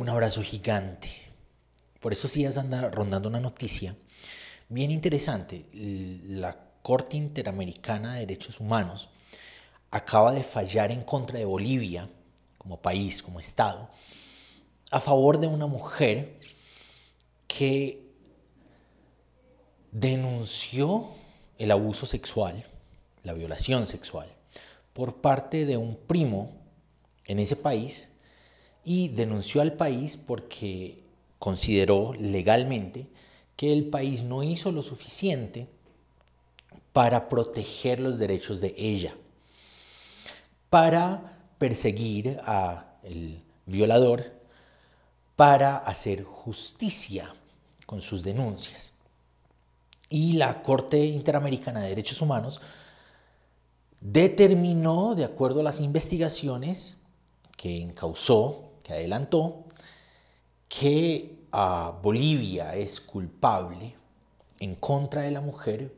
un abrazo gigante. Por esos días anda rondando una noticia bien interesante. La Corte Interamericana de Derechos Humanos acaba de fallar en contra de Bolivia como país, como Estado, a favor de una mujer que denunció el abuso sexual, la violación sexual, por parte de un primo en ese país y denunció al país porque consideró legalmente que el país no hizo lo suficiente para proteger los derechos de ella, para perseguir al violador, para hacer justicia con sus denuncias. Y la Corte Interamericana de Derechos Humanos determinó, de acuerdo a las investigaciones que encausó, adelantó, que a Bolivia es culpable en contra de la mujer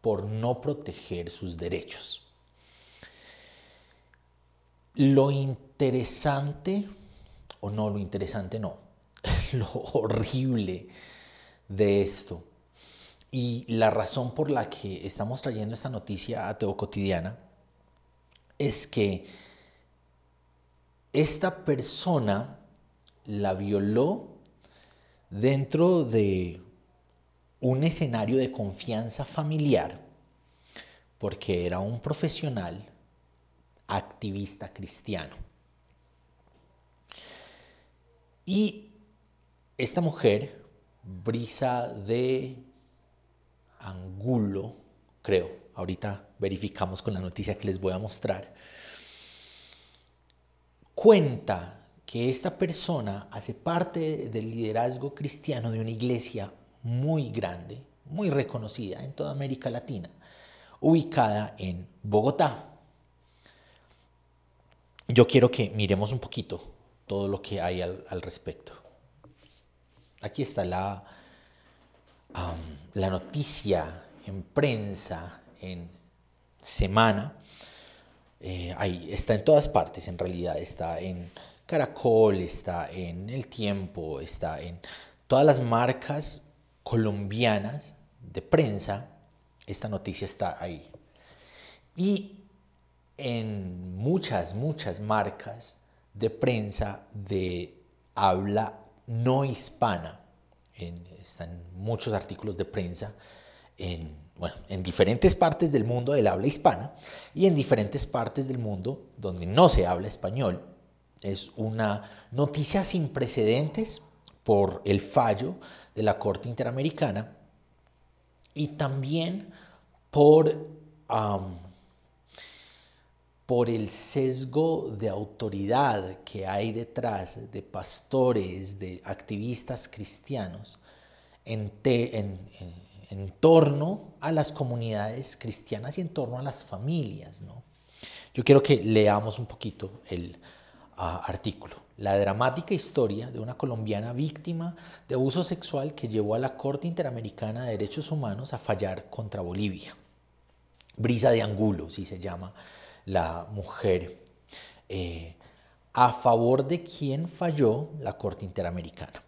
por no proteger sus derechos. Lo interesante, o no, lo interesante no, lo horrible de esto y la razón por la que estamos trayendo esta noticia a Teo Cotidiana es que esta persona la violó dentro de un escenario de confianza familiar porque era un profesional activista cristiano. Y esta mujer, Brisa de Angulo, creo, ahorita verificamos con la noticia que les voy a mostrar, cuenta que esta persona hace parte del liderazgo cristiano de una iglesia muy grande, muy reconocida en toda América Latina, ubicada en Bogotá. Yo quiero que miremos un poquito todo lo que hay al, respecto. Aquí está la, la noticia en prensa, en semana. Eh, ahí está en todas partes, en realidad. Está en Caracol, está en El Tiempo, está en todas las marcas colombianas de prensa. Esta noticia está ahí. Y en muchas, muchas marcas de prensa de habla no hispana están muchos artículos de prensa en, en diferentes partes del mundo del habla hispana y en diferentes partes del mundo donde no se habla español. Es una noticia sin precedentes por el fallo de la Corte Interamericana y también por, por el sesgo de autoridad que hay detrás de pastores, de activistas cristianos en, en, torno a las comunidades cristianas y en torno a las familias. ¿no? Yo quiero que leamos un poquito el ah, artículo. La dramática historia de una colombiana víctima de abuso sexual que llevó a la Corte Interamericana de Derechos Humanos a fallar contra Bolivia. Brisa de Angulo, si se llama la mujer, eh, a favor de quien falló la Corte Interamericana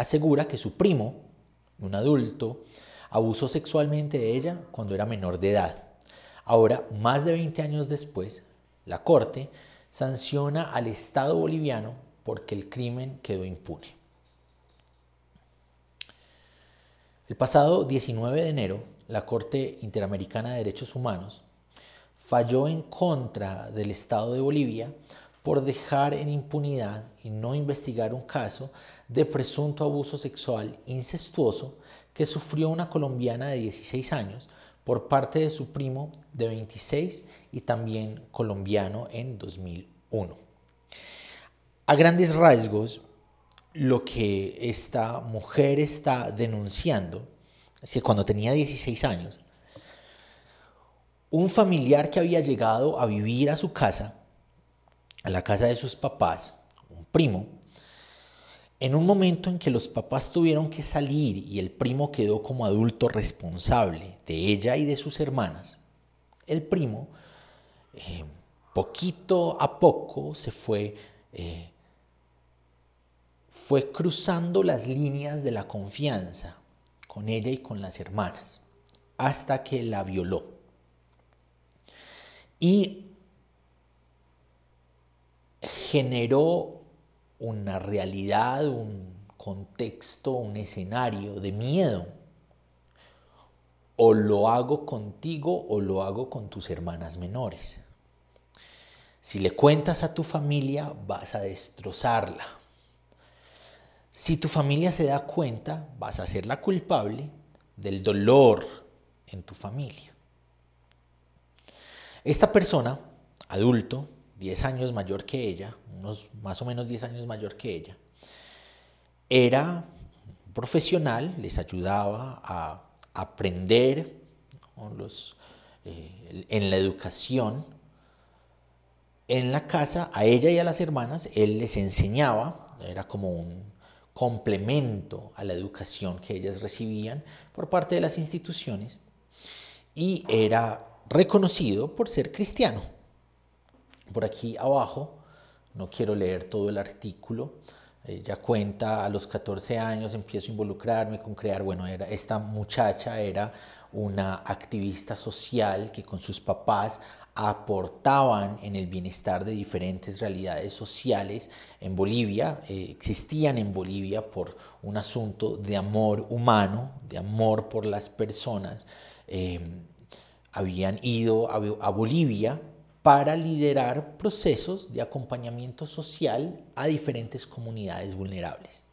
asegura que su primo, un adulto, abusó sexualmente de ella cuando era menor de edad. Ahora, más de 20 años después, la Corte sanciona al Estado boliviano porque el crimen quedó impune. El pasado 19 de enero, la Corte Interamericana de Derechos Humanos falló en contra del Estado de Bolivia por dejar en impunidad y no investigar un caso de presunto abuso sexual incestuoso que sufrió una colombiana de 16 años por parte de su primo de 26 y también colombiano en 2001. A grandes rasgos, lo que esta mujer está denunciando es que cuando tenía 16 años, un familiar que había llegado a vivir a su casa a la casa de sus papás, un primo, en un momento en que los papás tuvieron que salir y el primo quedó como adulto responsable de ella y de sus hermanas, el primo, eh, poquito a poco, se fue eh, fue cruzando las líneas de la confianza con ella y con las hermanas, hasta que la violó. Y generó una realidad, un contexto, un escenario de miedo. O lo hago contigo o lo hago con tus hermanas menores. Si le cuentas a tu familia, vas a destrozarla. Si tu familia se da cuenta, vas a ser la culpable del dolor en tu familia. Esta persona, adulto, 10 años mayor que ella, unos más o menos 10 años mayor que ella, era profesional, les ayudaba a aprender eh, en la educación. En la casa, a ella y a las hermanas, él les enseñaba, era como un complemento a la educación que ellas recibían por parte de las instituciones, y era reconocido por ser cristiano por aquí abajo, no quiero leer todo el artículo, ella cuenta a los 14 años empiezo a involucrarme con crear, bueno, era, esta muchacha era una activista social que con sus papás aportaban en el bienestar de diferentes realidades sociales en Bolivia, eh, existían en Bolivia por un asunto de amor humano, de amor por las personas. Eh, habían ido a Bolivia para liderar procesos de acompañamiento social a diferentes comunidades vulnerables.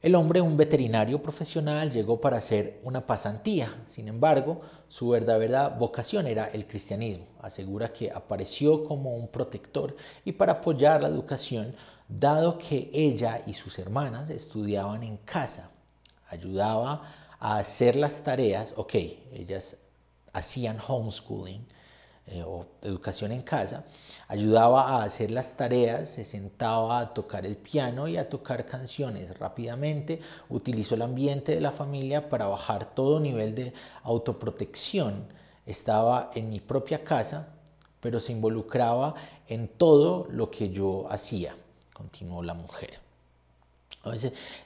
El hombre, un veterinario profesional, llegó para hacer una pasantía. Sin embargo, su verdadera vocación era el cristianismo. Asegura que apareció como un protector y para apoyar la educación, dado que ella y sus hermanas estudiaban en casa. Ayudaba a hacer las tareas, ok, ellas hacían homeschooling eh, o educación en casa, ayudaba a hacer las tareas, se sentaba a tocar el piano y a tocar canciones rápidamente, utilizó el ambiente de la familia para bajar todo nivel de autoprotección. Estaba en mi propia casa, pero se involucraba en todo lo que yo hacía, continuó la mujer.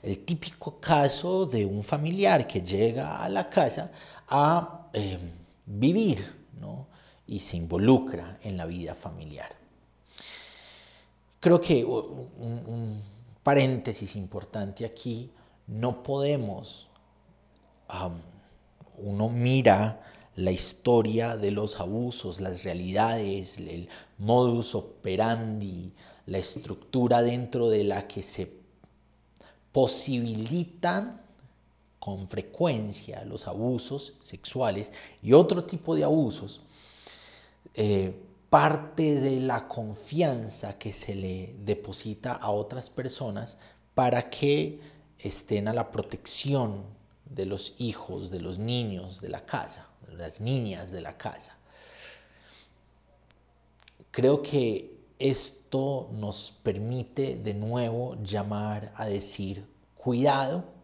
el típico caso de un familiar que llega a la casa a eh, vivir ¿no? y se involucra en la vida familiar. Creo que un, paréntesis importante aquí, no podemos, uno mira la historia de los abusos, las realidades, el modus operandi, la estructura dentro de la que se posibilitan con frecuencia los abusos sexuales y otro tipo de abusos, eh, parte de la confianza que se le deposita a otras personas para que estén a la protección de los hijos, de los niños de la casa, de las niñas de la casa. Creo que esto nos permite de nuevo llamar a decir, cuidado,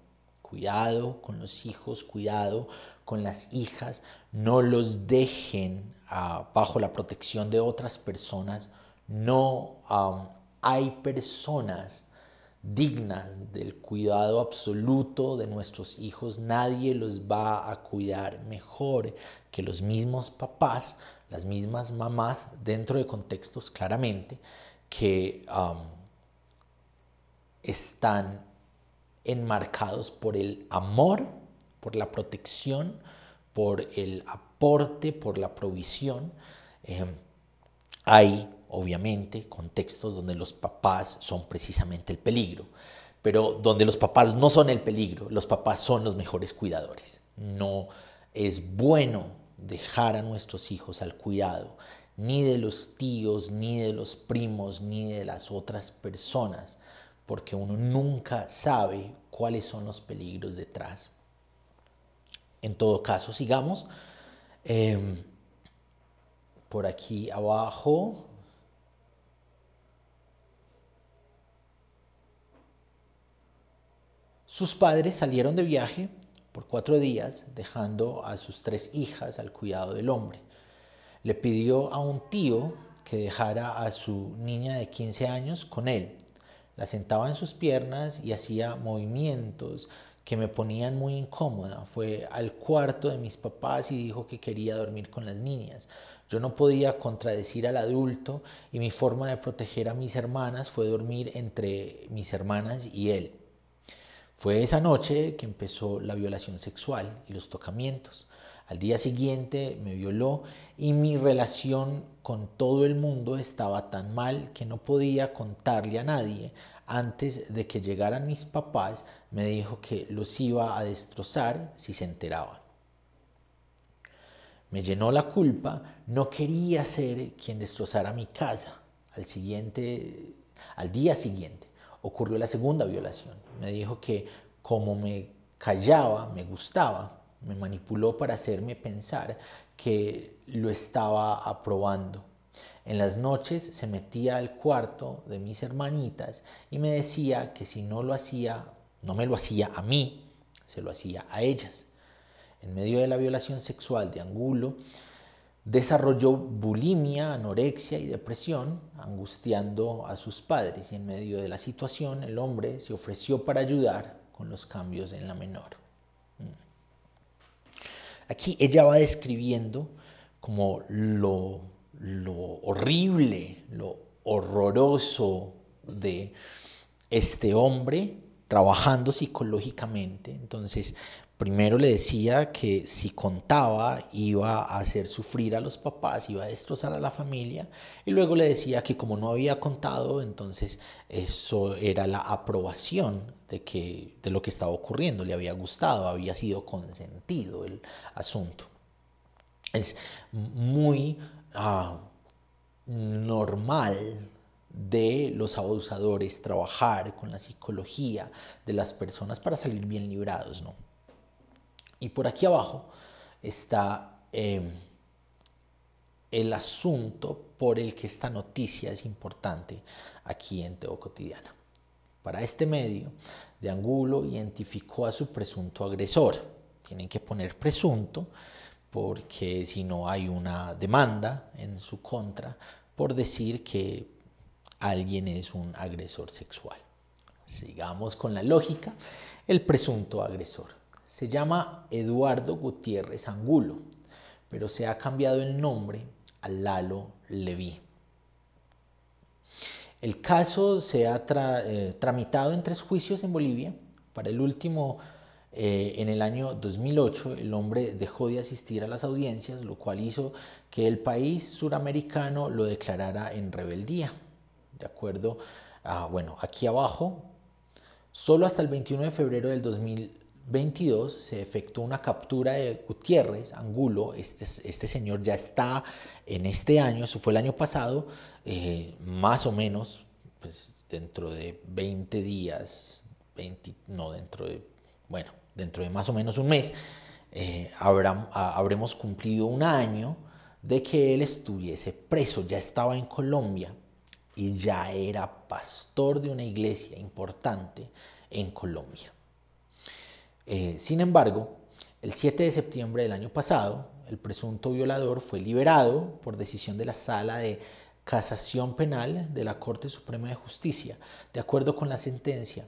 Cuidado con los hijos, cuidado con las hijas, no los dejen ah, bajo la protección de otras personas. No hay personas dignas del cuidado absoluto de nuestros hijos. Nadie los va a cuidar mejor que los mismos papás, las mismas mamás, dentro de contextos claramente que están enmarcados por el amor, por la protección, por el aporte, por la provisión. Eh, hay, obviamente, contextos donde los papás son precisamente el peligro, pero donde los papás no son el peligro, los papás son los mejores cuidadores. No es bueno dejar a nuestros hijos al cuidado ni de los tíos, ni de los primos, ni de las otras personas porque uno nunca sabe cuáles son los peligros detrás. En todo caso, sigamos. Em, por aquí abajo. Sus padres salieron de viaje por cuatro días, dejando a sus tres hijas al cuidado del hombre. Le pidió a un tío que dejara a su niña de 15 años con él. La sentaba en sus piernas y hacía movimientos que me ponían muy incómoda. Fue al cuarto de mis papás y dijo que quería dormir con las niñas. Yo no podía contradecir al adulto y mi forma de proteger a mis hermanas fue dormir entre mis hermanas y él. Fue esa noche que empezó la violación sexual y los tocamientos. Al día siguiente me violó y mi relación con todo el mundo estaba tan mal que no podía contarle a nadie. Antes de que llegaran mis papás me dijo que los iba a destrozar si se enteraban. Me llenó la culpa, no quería ser quien destrozara mi casa. Al siguiente, al día siguiente ocurrió la segunda violación. Me dijo que como me callaba, me gustaba, me manipuló para hacerme pensar que lo estaba aprobando. En las noches se metía al cuarto de mis hermanitas y me decía que si no lo hacía, no me lo hacía a mí, se lo hacía a ellas. En medio de la violación sexual de Angulo, desarrolló bulimia, anorexia y depresión, angustiando a sus padres y en medio de la situación el hombre se ofreció para ayudar con los cambios en la menor. Aquí ella va describiendo como lo, horrible, lo horroroso de este hombre trabajando psicológicamente. Entonces, primero le decía que si contaba iba a hacer sufrir a los papás, iba a destrozar a la familia, y luego le decía que como no había contado, entonces eso era la aprobación de, que, de lo que estaba ocurriendo, le había gustado, había sido consentido el asunto. Es muy ah, normal de los abusadores trabajar con la psicología de las personas para salir bien librados, ¿no? Y por aquí abajo está em, el asunto por el que esta noticia es importante aquí en Teo Cotidiana. Para este medio, de Angulo identificó a su presunto agresor. Tienen que poner presunto porque si no hay una demanda en su contra por decir que alguien es un agresor sexual. Sigamos con la lógica. El presunto agresor se llama Eduardo Gutiérrez Angulo, pero se ha cambiado el nombre a Lalo Leví. El caso se ha eh, tramitado en tres juicios en Bolivia. Para el último, eh, en el año 2008, el hombre dejó de asistir a las audiencias, lo cual hizo que el país suramericano lo declarara en rebeldía. De acuerdo, a, bueno, aquí abajo, solo hasta el 21 de febrero del 2022 se efectuó una captura de Gutiérrez Angulo. Este, este señor ya está en este año, eso fue el año pasado, eh, más o menos, pues dentro de 20 días, 20, no, dentro de, bueno, dentro de más o menos un mes, eh, habremos cumplido un año de que él estuviese preso, ya estaba en Colombia y ya era pastor de una iglesia importante en Colombia. Eh, sin embargo, el 7 de septiembre del año pasado, el presunto violador fue liberado por decisión de la Sala de Casación Penal de la Corte Suprema de Justicia. De acuerdo con la sentencia,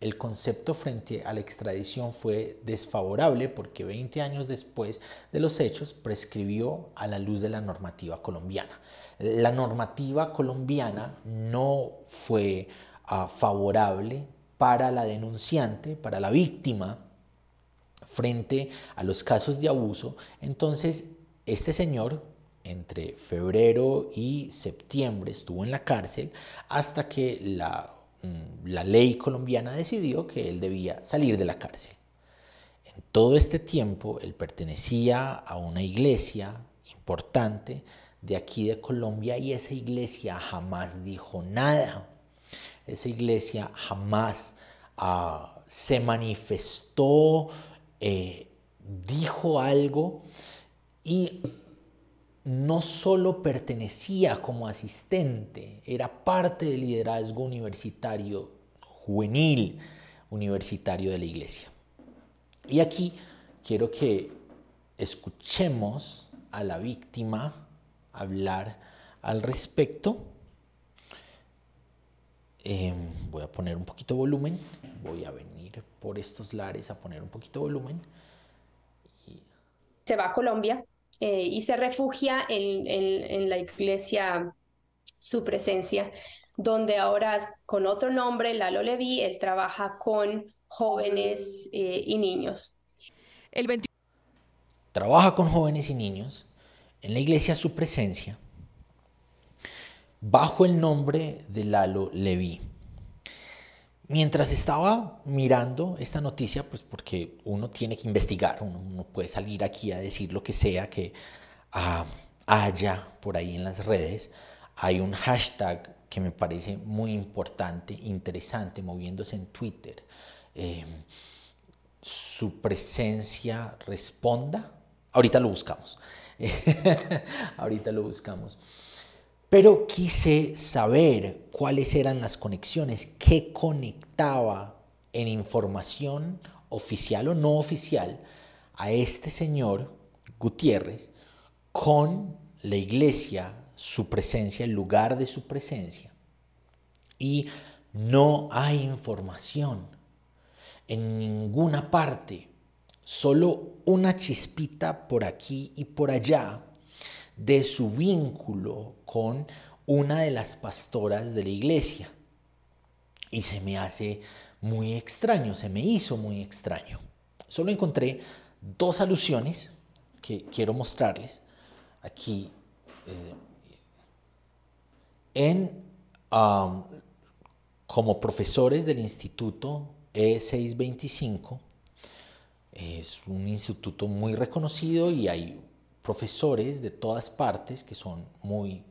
el concepto frente a la extradición fue desfavorable porque 20 años después de los hechos prescribió a la luz de la normativa colombiana. La normativa colombiana no fue ah, favorable para la denunciante, para la víctima, frente a los casos de abuso. Entonces, este señor entre febrero y septiembre estuvo en la cárcel hasta que la, mm, la, ley colombiana decidió que él debía salir de la cárcel. En todo este tiempo él pertenecía a una iglesia importante de aquí de Colombia y esa iglesia jamás dijo nada. Esa iglesia jamás ah, se manifestó, eh, dijo algo y no solo pertenecía como asistente, era parte del liderazgo universitario, juvenil universitario de la iglesia. Y aquí quiero que escuchemos a la víctima hablar al respecto. Em, voy a poner un poquito de volumen. Voy a venir por estos lares a poner un poquito de volumen. Se va a Colombia eh, y se refugia en, en, la iglesia Su Presencia, donde ahora con otro nombre, Lalo Levi, él trabaja con jóvenes eh, y niños. El Trabaja con jóvenes y niños en la iglesia Su Presencia bajo el nombre de Lalo Levi. Mientras estaba mirando esta noticia, pues porque uno tiene que investigar, uno no puede salir aquí a decir lo que sea que ah, haya por ahí en las redes, hay un hashtag que me parece muy importante, interesante, moviéndose en Twitter. Em, su presencia responda. Ahorita lo buscamos. Ahorita lo buscamos. Pero quise saber cuáles eran las conexiones, qué conectaba en información oficial o no oficial a este señor Gutiérrez con la iglesia, su presencia, el lugar de su presencia. Y no hay información en ninguna parte, solo una chispita por aquí y por allá de su vínculo con una de las pastoras de la iglesia. Y se me hace muy extraño, se me hizo muy extraño. Solo encontré dos alusiones que quiero mostrarles aquí eh, en como profesores del instituto E625 es un instituto muy reconocido y hay profesores de todas partes que son muy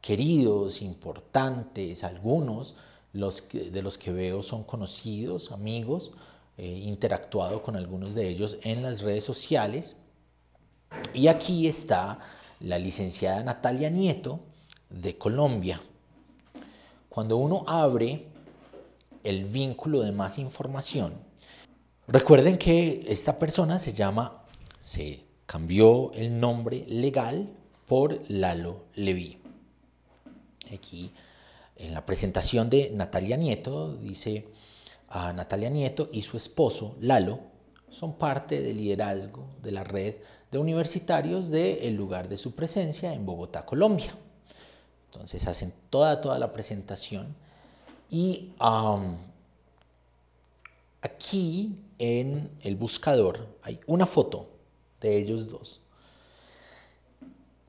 queridos, importantes, algunos los de los que veo son conocidos, amigos, he interactuado con algunos de ellos en las redes sociales. Y aquí está la licenciada Natalia Nieto de Colombia. Cuando uno abre el vínculo de más información, recuerden que esta persona se llama, se cambió el nombre legal por Lalo Levi. Aquí en la presentación de Natalia Nieto dice a Natalia Nieto y su esposo Lalo son parte del liderazgo de la red de universitarios del lugar de su presencia en Bogotá, Colombia. Entonces hacen toda, toda la presentación y aquí en el buscador hay una foto de ellos dos.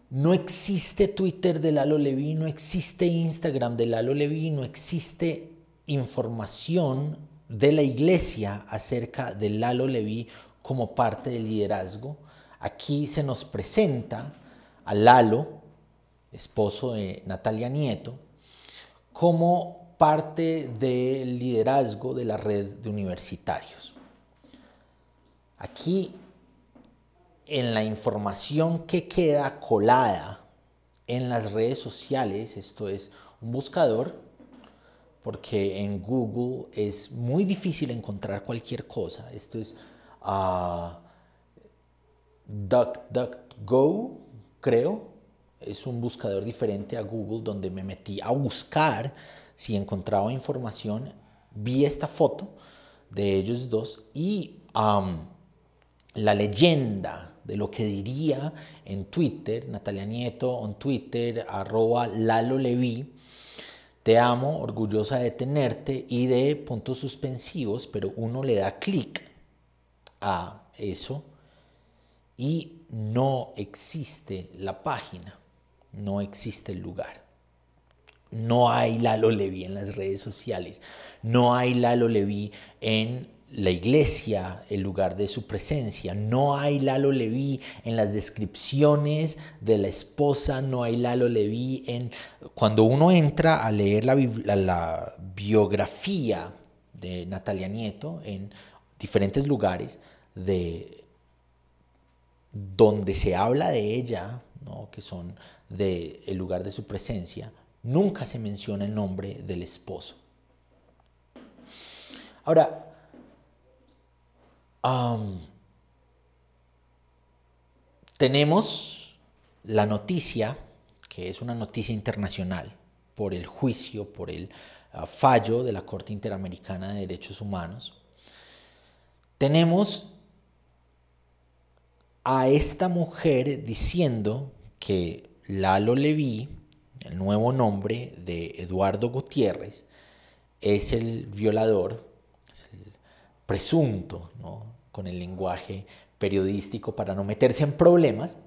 No existe Twitter de Lalo Levi, no existe Instagram de Lalo Levi, no existe información de la iglesia acerca de Lalo Levi como parte del liderazgo. Aquí se nos presenta a Lalo, esposo de Natalia Nieto, como parte del liderazgo de la red de universitarios. Aquí en la información que queda colada en las redes sociales, esto es un buscador, porque en Google es muy difícil encontrar cualquier cosa. Esto es uh, DuckDuckGo, creo. Es un buscador diferente a Google donde me metí a buscar si encontraba información. Vi esta foto de ellos dos y la leyenda de lo que diría en Twitter, Natalia Nieto en Twitter, arroba Lalo Levi, te amo, orgullosa de tenerte y de puntos suspensivos, pero uno le da clic a eso y no existe la página, no existe el lugar. No hay Lalo Levi en las redes sociales, no hay Lalo Levi en la iglesia, el lugar de su presencia. No hay Lalo Leví en las descripciones de la esposa, no hay Lalo Leví en... Cuando uno entra a leer la, biografía de Natalia Nieto en diferentes lugares de donde se habla de ella, ¿no? que son del el lugar de su presencia, nunca se menciona el nombre del esposo. Ahora, tenemos la noticia que es una noticia internacional por el juicio, por el ah, fallo de la Corte Interamericana de Derechos Humanos, tenemos a esta mujer diciendo que Lalo Leví, el nuevo nombre de Eduardo Gutiérrez, es el violador, es el presunto, con el lenguaje periodístico para no meterse en problemas,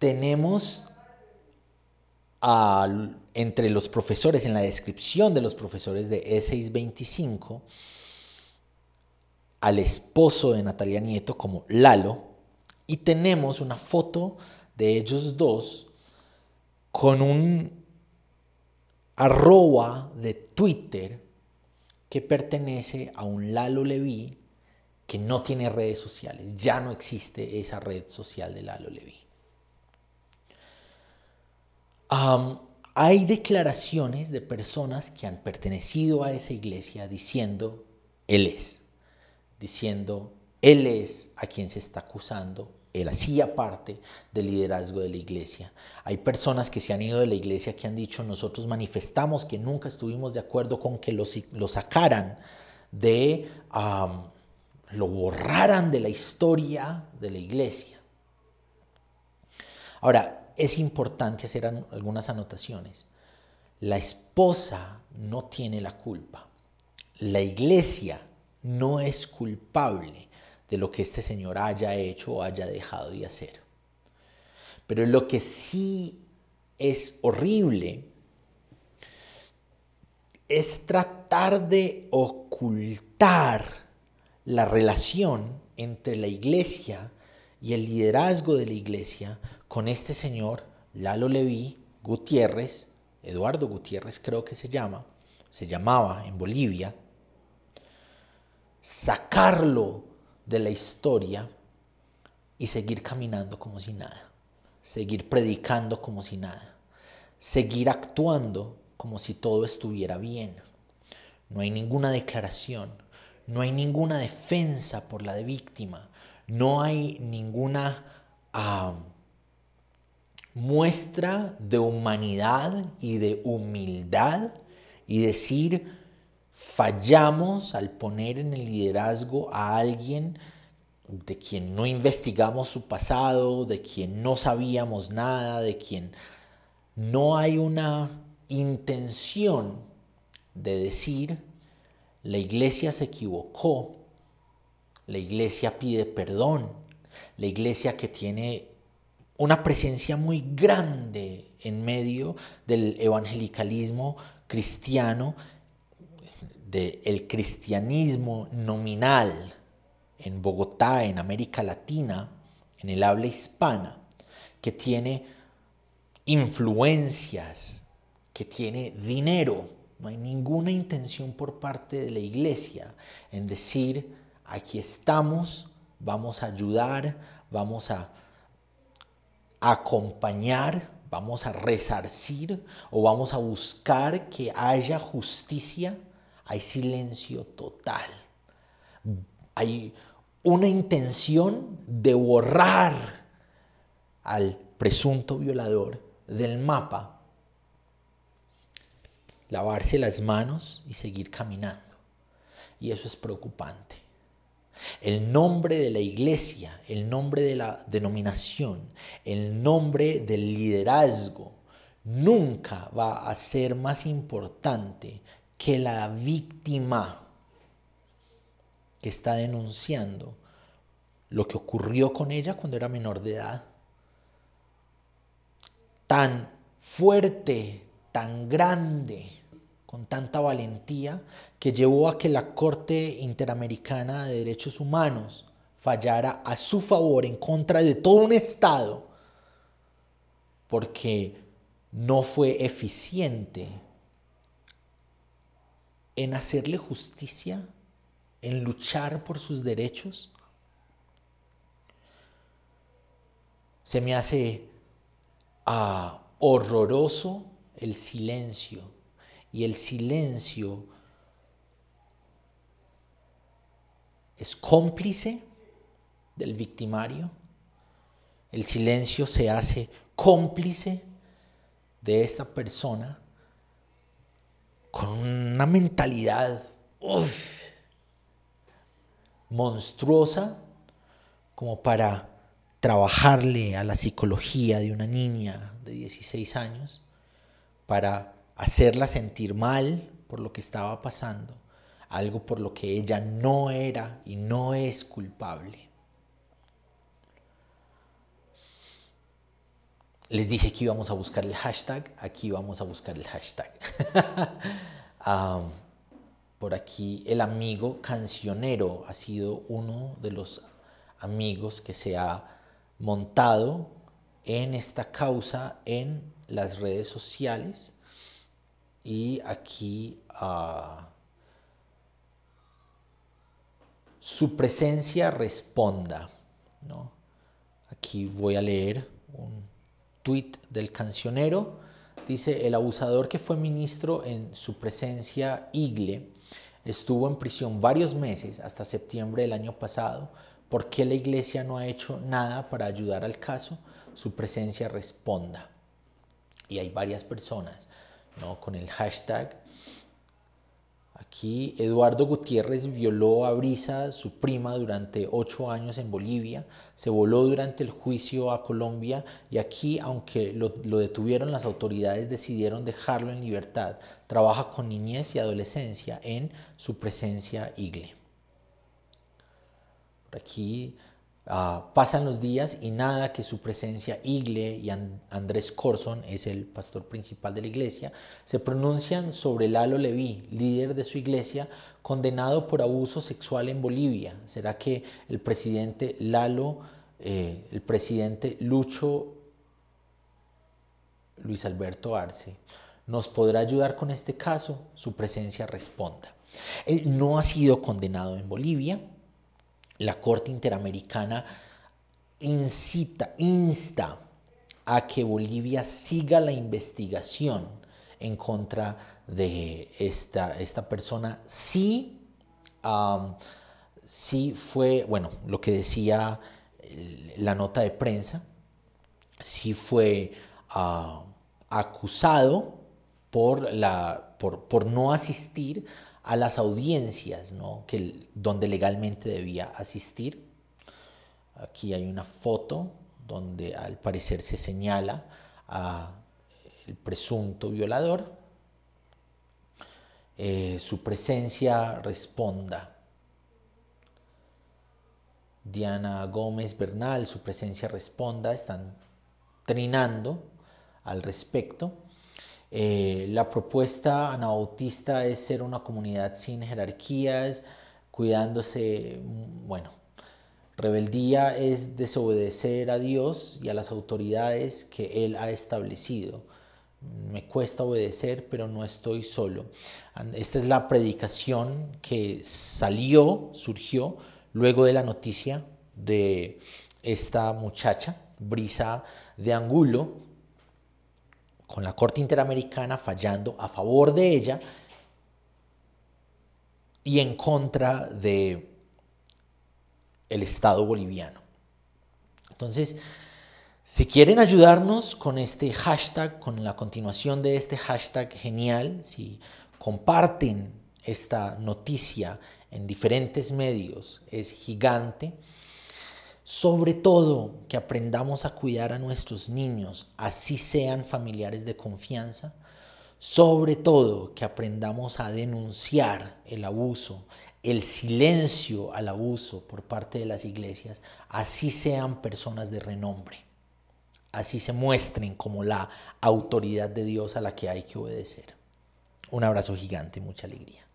tenemos entre los profesores, en la descripción de los profesores de E625, al esposo de Natalia Nieto como Lalo, y tenemos una foto de ellos dos con un arroba de Twitter que pertenece a un Lalo Leví que no tiene redes sociales. Ya no existe esa red social de Lalo Leví hay declaraciones de personas que han pertenecido a esa iglesia diciendo, Él es, diciendo, Él es a quien se está acusando, Él hacía parte del liderazgo de la iglesia. Hay personas que se han ido de la iglesia que han dicho, nosotros manifestamos que nunca estuvimos de acuerdo con que lo, sacaran de, lo borraran de la historia de la iglesia. Ahora, es importante hacer algunas anotaciones. La esposa no tiene la culpa. La iglesia no es culpable de lo que este señor haya hecho o haya dejado de hacer. Pero lo que sí es horrible es tratar de ocultar la relación entre la iglesia y el liderazgo de la iglesia con este señor, Lalo Leví Gutiérrez, Eduardo Gutiérrez creo que se llama, se llamaba en Bolivia, sacarlo de la historia y seguir caminando como si nada, seguir predicando como si nada, seguir actuando como si todo estuviera bien. No hay ninguna declaración, no hay ninguna defensa por la de víctima, no hay ninguna... Ah, muestra de humanidad y de humildad y decir, fallamos al poner en el liderazgo a alguien de quien no investigamos su pasado, de quien no sabíamos nada, de quien no hay una intención de decir, la iglesia se equivocó, la iglesia pide perdón, la iglesia que tiene una presencia muy grande en medio del evangelicalismo cristiano, del cristianismo nominal en Bogotá, en América Latina, en el habla hispana, que tiene influencias, que tiene dinero. No hay ninguna intención por parte de la iglesia en decir, aquí estamos, vamos a ayudar, vamos a acompañar, vamos a resarcir o vamos a buscar que haya justicia, hay silencio total. Hay una intención de borrar al presunto violador del mapa, lavarse las manos y seguir caminando. Y eso es preocupante. El nombre de la iglesia, el nombre de la denominación, el nombre del liderazgo nunca va a ser más importante que la víctima que está denunciando lo que ocurrió con ella cuando era menor de edad. Tan fuerte, tan grande con tanta valentía que llevó a que la Corte Interamericana de Derechos Humanos fallara a su favor en contra de todo un Estado porque no fue eficiente en hacerle justicia, en luchar por sus derechos. Se me hace ah, horroroso el silencio y el silencio es cómplice del victimario, el silencio se hace cómplice de esta persona con una mentalidad monstruosa como para trabajarle a la psicología de una niña de 16 años, para hacerla sentir mal por lo que estaba pasando, algo por lo que ella no era y no es culpable. Les dije que íbamos a buscar el hashtag, aquí vamos a buscar el hashtag. por aquí el amigo cancionero ha sido uno de los amigos que se ha montado en esta causa en las redes sociales y aquí ah, su presencia responda. Aquí voy a leer un tuit del cancionero. Dice, el abusador que fue ministro en su presencia, Igle, estuvo en prisión varios meses hasta septiembre del año pasado. ¿Por qué la iglesia no ha hecho nada para ayudar al caso? Su presencia responda. Y hay varias personas ¿no? con el hashtag Aquí Eduardo Gutiérrez violó a Brisa, su prima, durante ocho años en Bolivia. Se voló durante el juicio a Colombia y aquí, aunque lo, detuvieron, las autoridades decidieron dejarlo en libertad. Trabaja con niñez y adolescencia en su presencia Igle. Por aquí Ah, pasan los días y nada que su presencia, Igle y Andrés Corson, es el pastor principal de la iglesia, se pronuncian sobre Lalo Leví, líder de su iglesia, condenado por abuso sexual en Bolivia. ¿Será que el presidente Lalo, eh, el presidente Lucho Luis Alberto Arce, nos podrá ayudar con este caso? Su presencia responda. Él no ha sido condenado en Bolivia, la Corte Interamericana incita, insta a que Bolivia siga la investigación en contra de esta, esta persona. Sí, sí fue, bueno, lo que decía la nota de prensa, sí fue ah, acusado por, la, por, por no asistir a las audiencias ¿no? que, donde legalmente debía asistir. Aquí hay una foto donde al parecer se señala a el presunto violador. Eh, su presencia responda. Diana Gómez Bernal, su presencia responda, están trinando al respecto. Eh, la propuesta anabautista es ser una comunidad sin jerarquías, cuidándose, mm, bueno, rebeldía es desobedecer a Dios y a las autoridades que Él ha establecido. Me cuesta obedecer, pero no estoy solo. Esta es la predicación que salió, surgió luego de la noticia de esta muchacha, Brisa de Angulo, con la Corte Interamericana fallando a favor de ella y en contra de el Estado boliviano. Entonces, si quieren ayudarnos con este hashtag, con la continuación de este hashtag genial, si comparten esta noticia en diferentes medios, es gigante. Sobre todo que aprendamos a cuidar a nuestros niños, así sean familiares de confianza. Sobre todo que aprendamos a denunciar el abuso, el silencio al abuso por parte de las iglesias, así sean personas de renombre, así se muestren como la autoridad de Dios a la que hay que obedecer. Un abrazo gigante, mucha alegría.